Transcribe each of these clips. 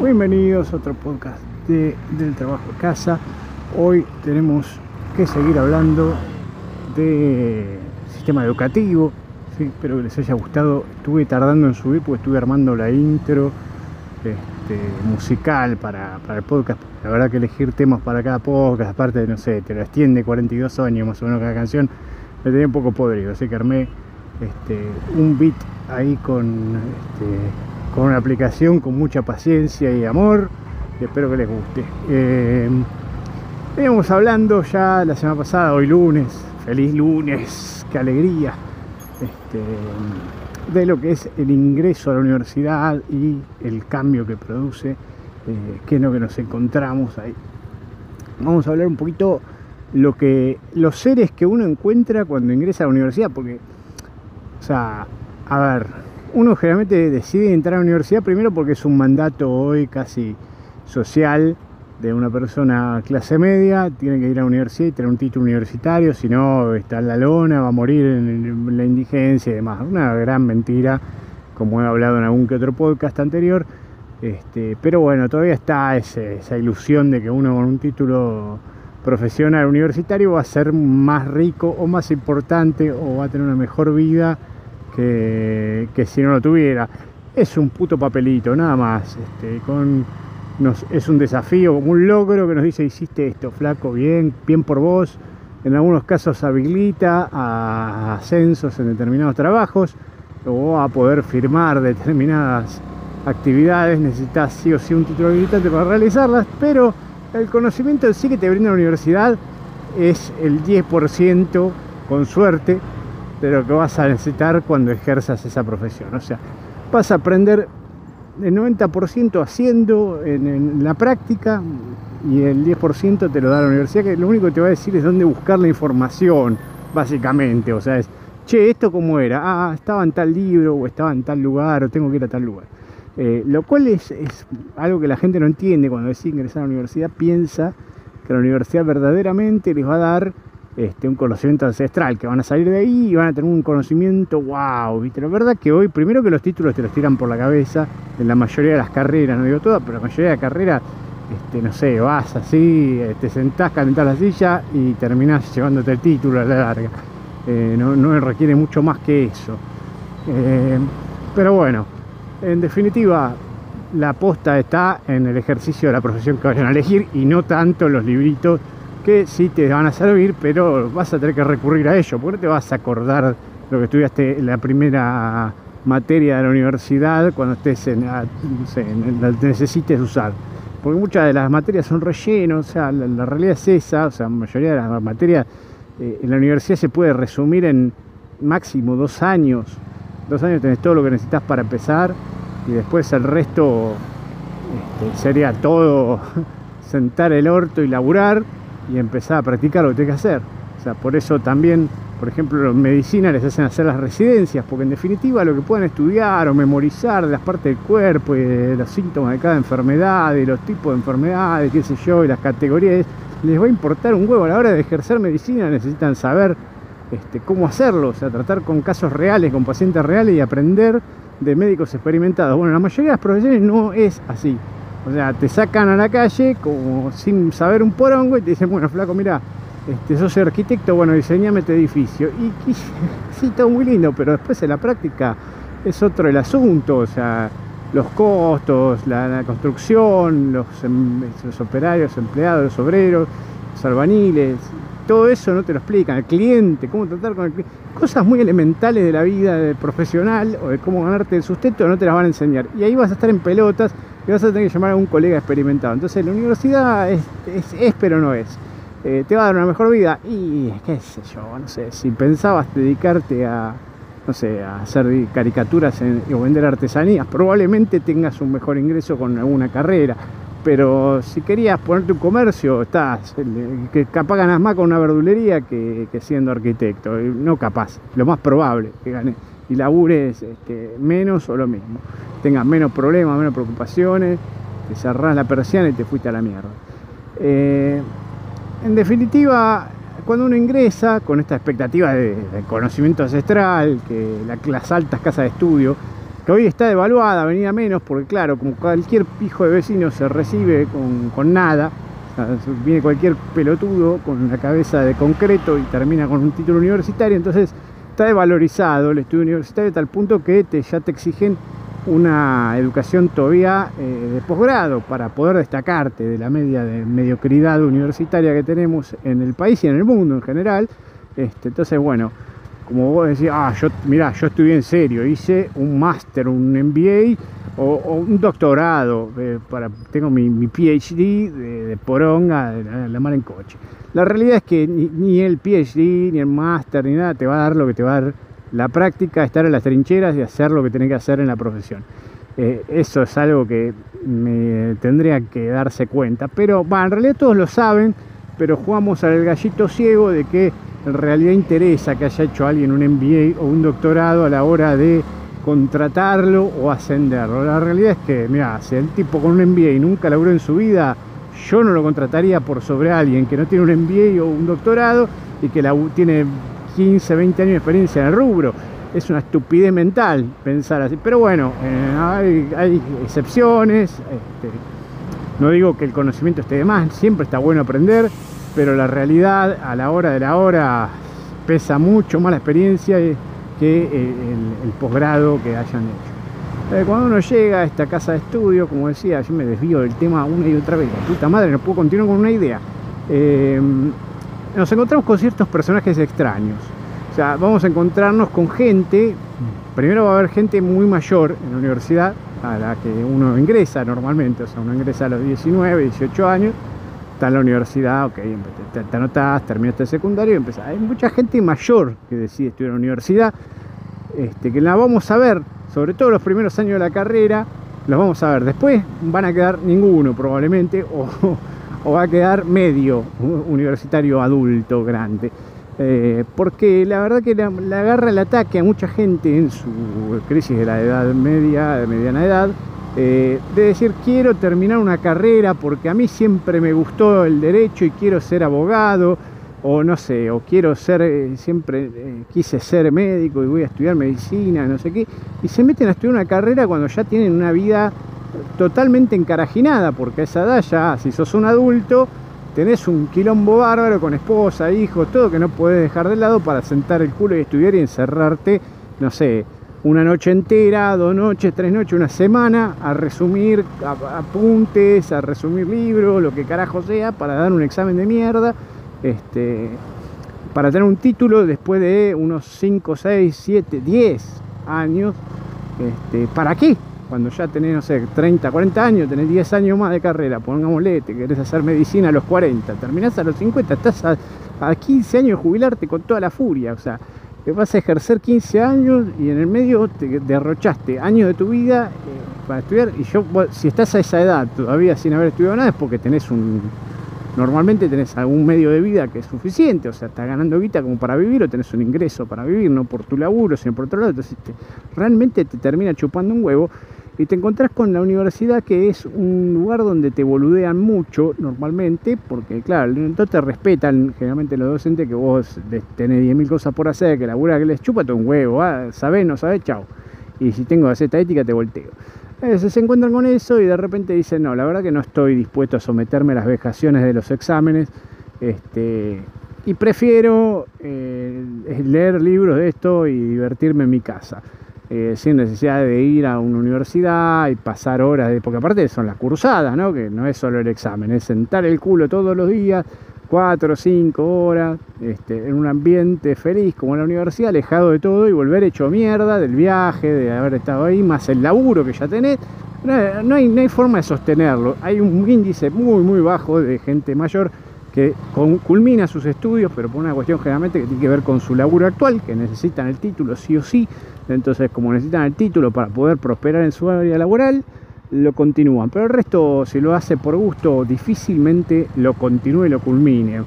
Bienvenidos a otro podcast de, del trabajo de casa. Hoy tenemos que seguir hablando de sistema educativo. Espero que les haya gustado. Estuve tardando en subir porque estuve armando la intro este, musical para, para el podcast. La verdad que elegir temas para cada podcast, aparte de, no sé, te lo extiende 42 años más o menos cada canción, me tenía un poco podrido. Así que armé este, un beat ahí con, este, con una aplicación con mucha paciencia y amor y espero que les guste. Eh, hablando ya la semana pasada, hoy lunes, feliz lunes, qué alegría, este, de lo que es el ingreso a la universidad y el cambio que produce, eh, que es lo que nos encontramos ahí. Vamos a hablar un poquito lo que los seres que uno encuentra cuando ingresa a la universidad, porque, o sea, a ver, uno generalmente decide entrar a la universidad primero porque es un mandato hoy casi social de una persona clase media, tiene que ir a la universidad y tener un título universitario, si no está en la lona, va a morir en la indigencia y demás. Una gran mentira, como he hablado en algún que otro podcast anterior. Este, pero bueno, todavía está ese, esa ilusión de que uno con un título profesional universitario va a ser más rico o más importante o va a tener una mejor vida que, si no lo tuviera. Es un puto papelito, nada más. Este, con es un desafío, como un logro que nos dice hiciste esto, flaco, bien, bien por vos. En algunos casos habilita a ascensos en determinados trabajos o a poder firmar determinadas actividades. Necesitas sí o sí un título habilitante para realizarlas, pero el conocimiento en sí que te brinda la universidad es el 10% con suerte de lo que vas a necesitar cuando ejerzas esa profesión. O sea, vas a aprender el 90% haciendo en, la práctica y el 10% te lo da la universidad, que lo único que te va a decir es dónde buscar la información, básicamente. O sea, es, che, ¿esto cómo era? Ah, estaba en tal libro, o estaba en tal lugar, o tengo que ir a tal lugar. Eh, lo cual es, es, algo que la gente no entiende cuando decide ingresar a la universidad, piensa que la universidad verdaderamente les va a dar este, un conocimiento ancestral, que van a salir de ahí y van a tener un conocimiento, wow, ¿viste? La verdad que hoy, primero que los títulos te los tiran por la cabeza, en la mayoría de las carreras, no digo todas, pero la mayoría de las carreras, este, no sé, vas así, eh, te sentás, calentás la silla y terminás llevándote el título a la larga. Eh, no, no, requiere mucho más que eso. Eh, pero bueno, en definitiva, la aposta está en el ejercicio de la profesión que vayan a elegir y no tanto los libritos que sí te van a servir, pero vas a tener que recurrir a ello, porque no te vas a acordar lo que estudiaste en la primera materia de la universidad cuando estés en, no la necesites usar. Porque muchas de las materias son rellenos, o sea, la, la realidad es esa, o sea, la mayoría de las materias eh, en la universidad se puede resumir en máximo dos años. Dos años tenés todo lo que necesitas para empezar y después el resto este, sería todo sentar el orto y laburar y empezar a practicar lo que tiene que hacer. O sea, por eso también, por ejemplo, en medicina les hacen hacer las residencias, porque en definitiva lo que puedan estudiar o memorizar de las partes del cuerpo y los síntomas de cada enfermedad, de los tipos de enfermedades, qué sé yo, y las categorías, les va a importar un huevo a la hora de ejercer medicina, necesitan saber este, cómo hacerlo, o sea, tratar con casos reales, con pacientes reales y aprender de médicos experimentados. Bueno, la mayoría de las profesiones no es así. O sea, te sacan a la calle como sin saber un porongo y te dicen, bueno, flaco, mira, este, sos arquitecto, bueno, diseñame este edificio. Y, sí, todo muy lindo, pero después en la práctica es otro el asunto, o sea, los costos, la, construcción, los, em, los, operarios, empleados, los obreros, los albaniles, todo eso no te lo explican, el cliente, cómo tratar con el cliente, cosas muy elementales de la vida profesional o de cómo ganarte el sustento no te las van a enseñar. Y ahí vas a estar en pelotas y vas a tener que llamar a un colega experimentado. Entonces la universidad es, es, pero no es. Eh, te va a dar una mejor vida y qué sé yo, no sé, si pensabas dedicarte a, no sé, a hacer caricaturas o vender artesanías, probablemente tengas un mejor ingreso con alguna carrera. Pero si querías ponerte un comercio, estás, que capaz ganas más con una verdulería que, que siendo arquitecto. No capaz, lo más probable que ganes y labures este, menos o lo mismo. Tengas menos problemas, menos preocupaciones, te cerrás la persiana y te fuiste a la mierda. Eh, en definitiva, cuando uno ingresa con esta expectativa de, conocimiento ancestral, que la, las altas casas de estudio que hoy está devaluada, venía menos, porque claro, como cualquier hijo de vecino se recibe con, nada, viene cualquier pelotudo con la cabeza de concreto y termina con un título universitario, entonces está devalorizado el estudio universitario a tal punto que ya te exigen una educación todavía eh, de posgrado para poder destacarte de la media de mediocridad universitaria que tenemos en el país y en el mundo en general. Este, entonces, bueno, como vos decís, ah, yo, mirá, yo estudié en serio, hice un máster, un MBA o, un doctorado, eh, para, tengo mi, PhD de, poronga, de la, mar en coche. La realidad es que ni, el PhD, ni el máster, ni nada te va a dar lo que te va a dar la práctica, estar en las trincheras y hacer lo que tenés que hacer en la profesión. Eh, eso es algo que me tendría que darse cuenta. Pero en realidad todos lo saben, pero jugamos al gallito ciego de que en realidad interesa que haya hecho alguien un MBA o un doctorado a la hora de contratarlo o ascenderlo. La realidad es que, mira, si el tipo con un MBA y nunca laburó en su vida, yo no lo contrataría por sobre alguien que no tiene un MBA o un doctorado y que tiene 15, 20 años de experiencia en el rubro. Es una estupidez mental pensar así. Pero bueno, eh, hay, excepciones. Este, no digo que el conocimiento esté de más, siempre está bueno aprender, pero la realidad a la hora de la hora pesa mucho más la experiencia que el, posgrado que hayan hecho. Eh, cuando uno llega a esta casa de estudio, como decía, yo me desvío del tema una y otra vez. La puta madre, no puedo continuar con una idea. Eh, nos encontramos con ciertos personajes extraños. O sea, vamos a encontrarnos con gente, primero va a haber gente muy mayor en la universidad a la que uno ingresa normalmente, o sea, uno ingresa a los 19, 18 años, está en la universidad, ok, te, te terminaste el secundario y empezás. Hay mucha gente mayor que decide estudiar en la universidad, este, que la vamos a ver, sobre todo los primeros años de la carrera, los vamos a ver. Después van a quedar ninguno probablemente, o o va a quedar medio universitario adulto grande. Eh, porque la verdad que le, agarra el ataque a mucha gente en su crisis de la edad media, de mediana edad, eh, de decir quiero terminar una carrera porque a mí siempre me gustó el derecho y quiero ser abogado, o no sé, o quiero ser, eh, siempre quise ser médico y voy a estudiar medicina, no sé qué, y se meten a estudiar una carrera cuando ya tienen una vida totalmente encarajinada, porque a esa edad ya, si sos un adulto, tenés un quilombo bárbaro con esposa, hijos, todo que no puedes dejar de lado para sentar el culo y estudiar y encerrarte, no sé, una noche entera, dos noches, tres noches, una semana, a resumir apuntes, a resumir libros, lo que carajo sea, para dar un examen de mierda, este, para tener un título después de unos 5, 6, 7, 10 años. Este, ¿Para qué? cuando ya tenés, no sé, 30, 40 años, tenés 10 años más de carrera, pongámosle, te querés hacer medicina a los 40, terminás a los 50, estás a, 15 años de jubilarte con toda la furia, o sea, te vas a ejercer 15 años y en el medio te derrochaste años de tu vida eh, para estudiar, y yo, si estás a esa edad todavía sin haber estudiado nada, es porque tenés un, normalmente tenés algún medio de vida que es suficiente, o sea, estás ganando guita como para vivir o tenés un ingreso para vivir, no por tu laburo, sino por otro lado, entonces realmente te termina chupando un huevo y te encontrás con la universidad que es un lugar donde te boludean mucho normalmente, porque claro, entonces te respetan generalmente los docentes que vos tenés 10.000 cosas por hacer, que la labura que les chupa un huevo, ¿ah? sabés, no sabés, chao. Y si tengo esta ética te volteo. Entonces se encuentran con eso y de repente dicen, no, la verdad que no estoy dispuesto a someterme a las vejaciones de los exámenes, este, y prefiero eh, leer libros de esto y divertirme en mi casa. Eh, sin necesidad de ir a una universidad y pasar horas, de, porque aparte son las cursadas, ¿no? que no es solo el examen, es sentar el culo todos los días, cuatro o cinco horas, este, en un ambiente feliz como la universidad, alejado de todo y volver hecho mierda del viaje, de haber estado ahí, más el laburo que ya tenés. No, hay, no hay forma de sostenerlo. Hay un índice muy, muy bajo de gente mayor que culmina sus estudios, pero por una cuestión generalmente que tiene que ver con su laburo actual, que necesitan el título sí o sí, entonces como necesitan el título para poder prosperar en su área laboral, lo continúan, pero el resto si lo hace por gusto difícilmente lo continúe y lo culmine.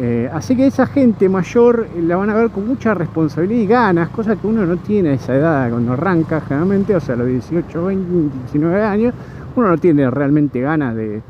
Eh, así que esa gente mayor la van a ver con mucha responsabilidad y ganas, cosa que uno no tiene a esa edad cuando arranca generalmente, o sea, a los 18, 20, 19 años, uno no tiene realmente ganas de,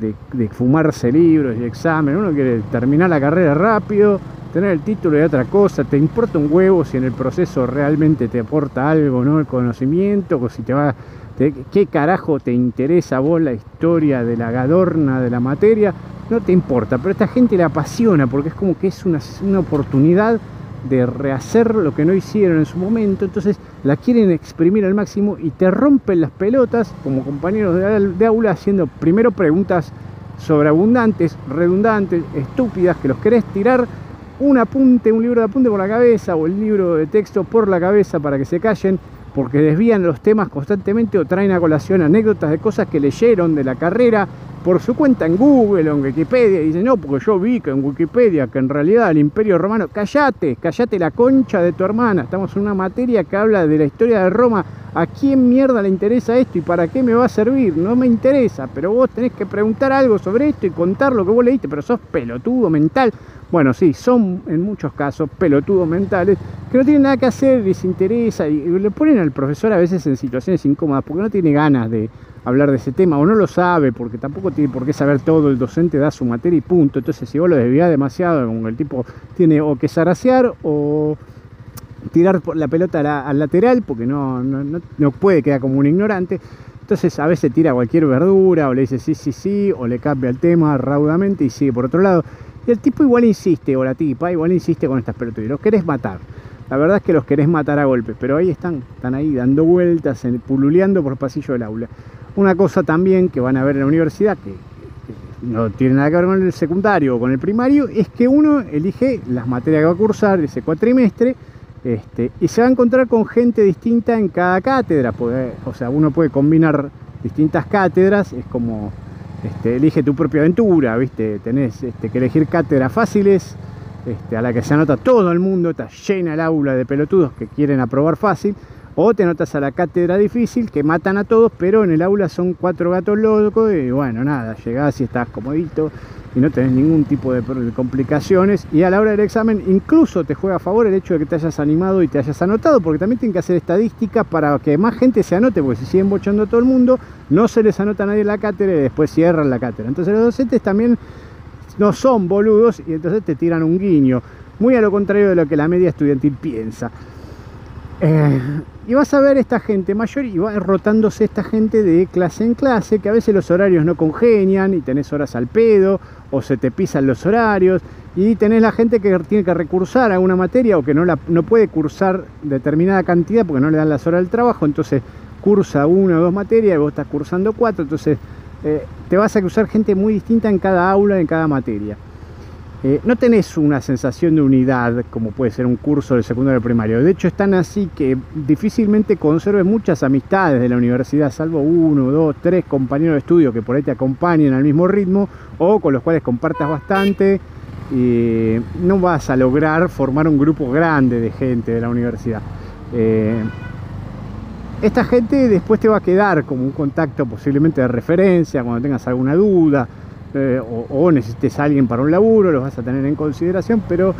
de, fumarse libros y exámenes, uno quiere terminar la carrera rápido tener el título de otra cosa, te importa un huevo si en el proceso realmente te aporta algo, ¿no? El conocimiento, o si te va, qué carajo te interesa a vos la historia de la gadorna de la materia, no te importa, pero esta gente le apasiona porque es como que es una, una oportunidad de rehacer lo que no hicieron en su momento, entonces la quieren exprimir al máximo y te rompen las pelotas como compañeros de, aula haciendo primero preguntas sobreabundantes, redundantes, estúpidas, que los querés tirar un apunte, un libro de apunte por la cabeza o el libro de texto por la cabeza para que se callen, porque desvían los temas constantemente o traen a colación anécdotas de cosas que leyeron de la carrera por su cuenta en Google o en Wikipedia. Dicen, no, porque yo vi que en Wikipedia que en realidad el Imperio Romano, callate, callate la concha de tu hermana. Estamos en una materia que habla de la historia de Roma. ¿A quién mierda le interesa esto y para qué me va a servir? No me interesa, pero vos tenés que preguntar algo sobre esto y contar lo que vos leíste, pero sos pelotudo mental. Bueno, sí, son en muchos casos pelotudos mentales que no tienen nada que hacer, les interesa y le ponen al profesor a veces en situaciones incómodas porque no tiene ganas de hablar de ese tema o no lo sabe porque tampoco tiene por qué saber todo, el docente da su materia y punto. Entonces si vos lo desviás demasiado, como el tipo tiene o que zarasear o tirar la pelota al lateral porque no, no, no puede quedar como un ignorante. Entonces a veces tira cualquier verdura o le dice sí, sí, sí, o le cambia el tema raudamente y sigue por otro lado. Y el tipo igual insiste, o la tipa, igual insiste con estas pelotas. Y los querés matar. La verdad es que los querés matar a golpes, pero ahí están, están ahí dando vueltas, pululeando por el pasillo del aula. Una cosa también que van a ver en la universidad, que, no tiene nada que ver con el secundario o con el primario, es que uno elige las materias que va a cursar ese cuatrimestre este, y se va a encontrar con gente distinta en cada cátedra. o sea, uno puede combinar distintas cátedras, es como este, elige tu propia aventura, ¿viste? Tenés este, que elegir cátedras fáciles, este, a la que se anota todo el mundo, está llena el aula de pelotudos que quieren aprobar fácil, o te anotas a la cátedra difícil, que matan a todos, pero en el aula son cuatro gatos locos, y bueno, nada, llegás y estás comodito, y no tenés ningún tipo de, complicaciones. Y a la hora del examen incluso te juega a favor el hecho de que te hayas animado y te hayas anotado, porque también tienen que hacer estadísticas para que más gente se anote, porque si siguen bochando a todo el mundo, no se les anota a nadie la cátedra y después cierran la cátedra. Entonces los docentes también no son boludos y entonces te tiran un guiño, muy a lo contrario de lo que la media estudiantil piensa. Eh, y vas a ver esta gente mayor y va rotándose esta gente de clase en clase, que a veces los horarios no congenian y tenés horas al pedo, o se te pisan los horarios, y tenés la gente que tiene que recursar a una materia o que no, la, no puede cursar determinada cantidad porque no le dan las horas del trabajo, entonces cursa una o dos materias y vos estás cursando cuatro, entonces eh, te vas a cruzar gente muy distinta en cada aula, en cada materia. Eh, no tenés una sensación de unidad como puede ser un curso del secundario primario. De hecho, es tan así que difícilmente conserves muchas amistades de la universidad, salvo uno, dos, tres compañeros de estudio que por ahí te acompañen al mismo ritmo o con los cuales compartas bastante. Y no vas a lograr formar un grupo grande de gente de la universidad. Eh, esta gente después te va a quedar como un contacto posiblemente de referencia cuando tengas alguna duda eh, o, necesites a alguien para un laburo, los vas a tener en consideración, pero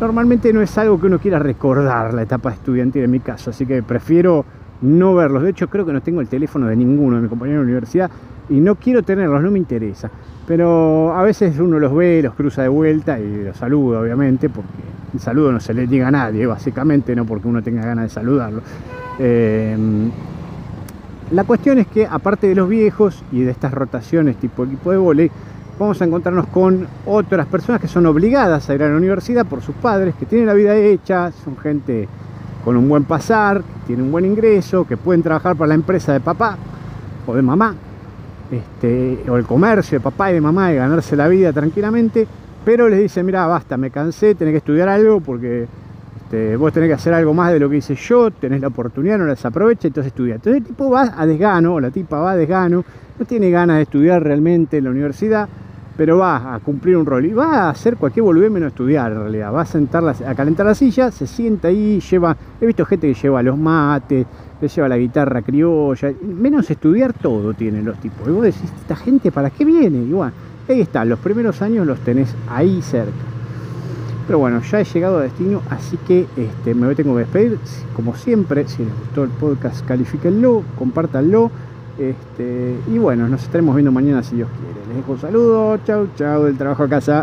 normalmente no es algo que uno quiera recordar la etapa estudiantil en mi caso, así que prefiero no verlos. De hecho, creo que no tengo el teléfono de ninguno de mis compañeros de universidad y no quiero tenerlos, no me interesa. Pero a veces uno los ve, los cruza de vuelta y los saluda, obviamente, porque el saludo no se le llega a nadie, básicamente, no porque uno tenga ganas de saludarlo. Eh, la cuestión es que, aparte de los viejos y de estas rotaciones tipo equipo de volei, vamos a encontrarnos con otras personas que son obligadas a ir a la universidad por sus padres, que tienen la vida hecha, son gente con un buen pasar, que tienen un buen ingreso, que pueden trabajar para la empresa de papá o de mamá, este, o el comercio de papá y de mamá y ganarse la vida tranquilamente, pero les dicen, mira, basta, me cansé, tenés que estudiar algo porque este, vos tenés que hacer algo más de lo que hice yo, tenés la oportunidad, no la desaprovecha, entonces estudia. Entonces el tipo va a desgano, o la tipa va a desgano, no tiene ganas de estudiar realmente en la universidad, pero va a cumplir un rol y va a hacer cualquier volver menos estudiar en realidad. Va a sentarla, a calentar la silla, se sienta ahí, lleva. He visto gente que lleva los mates, que lleva la guitarra criolla, menos estudiar todo tienen los tipos. Y vos decís, esta gente para qué viene? Y bueno, ahí está, los primeros años los tenés ahí cerca. Pero bueno, ya he llegado a destino, así que este, me tengo que despedir. Como siempre, si les gustó el podcast, califíquenlo, compártanlo. Este, y bueno, nos estaremos viendo mañana si Dios quiere. Les dejo un saludo, chau, chau, del trabajo a casa.